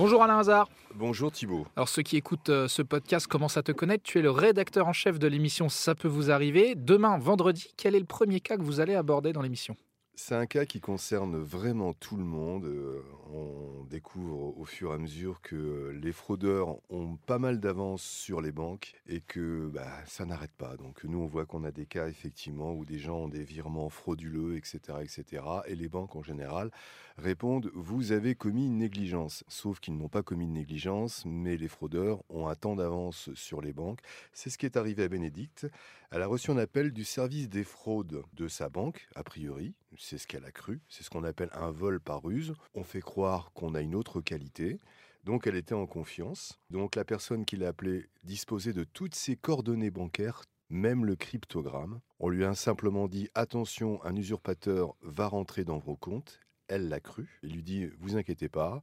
Bonjour Alain Hazard. Bonjour Thibault. Alors ceux qui écoutent euh, ce podcast commencent à te connaître. Tu es le rédacteur en chef de l'émission Ça peut vous arriver. Demain, vendredi, quel est le premier cas que vous allez aborder dans l'émission? C'est un cas qui concerne vraiment tout le monde. Euh, On découvre au fur et à mesure que les fraudeurs ont pas mal d'avance sur les banques et que bah, ça n'arrête pas. Donc nous, on voit qu'on a des cas effectivement où des gens ont des virements frauduleux, etc., etc. Et les banques en général répondent vous avez commis une négligence. Sauf qu'ils n'ont pas commis de négligence, mais les fraudeurs ont un temps d'avance sur les banques. C'est ce qui est arrivé à Bénédicte. Elle a reçu un appel du service des fraudes de sa banque, a priori. C'est ce qu'elle a cru. C'est ce qu'on appelle un vol par ruse. On fait croire qu'on a une autre qualité. Donc elle était en confiance. Donc la personne qui l'a appelée disposait de toutes ses coordonnées bancaires, même le cryptogramme. On lui a simplement dit attention, un usurpateur va rentrer dans vos comptes. Elle l'a cru. Il lui dit vous inquiétez pas.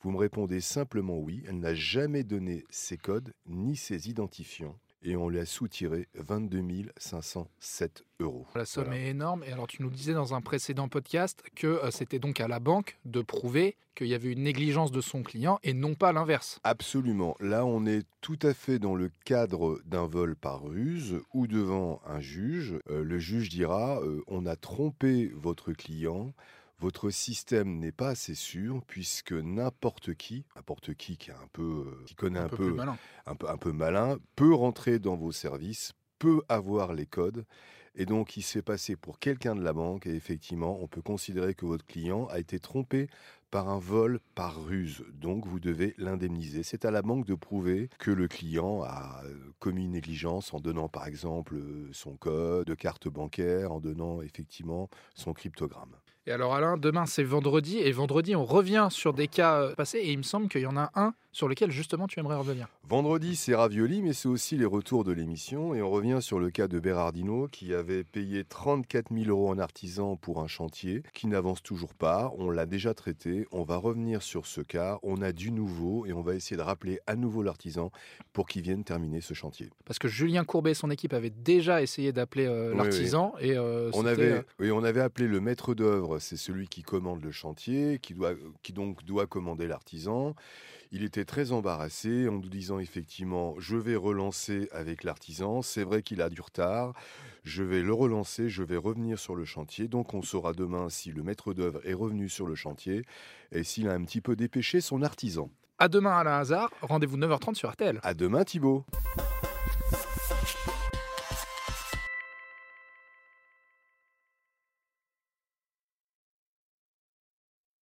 Vous me répondez simplement oui. Elle n'a jamais donné ses codes ni ses identifiants. Et on lui a soutiré 22 507 euros. La somme Voilà. est énorme. Et alors tu nous disais dans un précédent podcast que euh, c'était donc à la banque de prouver qu'il y avait une négligence de son client et non pas l'inverse. Absolument. Là, on est tout à fait dans le cadre d'un vol par ruse ou devant un juge. Euh, le juge dira euh, on a trompé votre client. Votre système n'est pas assez sûr puisque n'importe qui, n'importe qui qui, est un peu, euh, qui connaît un, Un peu un peu, un peu malin, peut rentrer dans vos services, peut avoir les codes. Et donc, il se fait passer pour quelqu'un de la banque. Et effectivement, on peut considérer que votre client a été trompé par un vol par ruse. Donc, vous devez l'indemniser. C'est à la banque de prouver que le client a euh, commis une négligence en donnant, par exemple, euh, son code de carte bancaire, en donnant effectivement son cryptogramme. Et alors Alain, demain c'est vendredi. Et vendredi, on revient sur des cas euh, passés. Et il me semble qu'il y en a un sur lequel justement tu aimerais revenir. Vendredi, c'est Ravioli, mais c'est aussi les retours de l'émission. Et on revient sur le cas de Berardino, qui avait payé 34 000 euros en artisan pour un chantier, qui n'avance toujours pas. On l'a déjà traité. On va revenir sur ce cas. On a du nouveau et on va essayer de rappeler à nouveau l'artisan pour qu'il vienne terminer ce chantier. Parce que Julien Courbet et son équipe avaient déjà essayé d'appeler euh, Oui, l'artisan. Et euh, On c'était, avait, euh, oui, on avait appelé le maître d'œuvre, c'est celui qui commande le chantier, qui, doit, qui donc doit commander l'artisan. Il était très embarrassé en nous disant effectivement, je vais relancer avec l'artisan, c'est vrai qu'il a du retard, je vais le relancer, je vais revenir sur le chantier, donc on saura demain si le maître d'œuvre est revenu sur le chantier et s'il a un petit peu dépêché son artisan. À demain Alain Hazard. Rendez-vous 9h30 sur RTL. À demain Thibault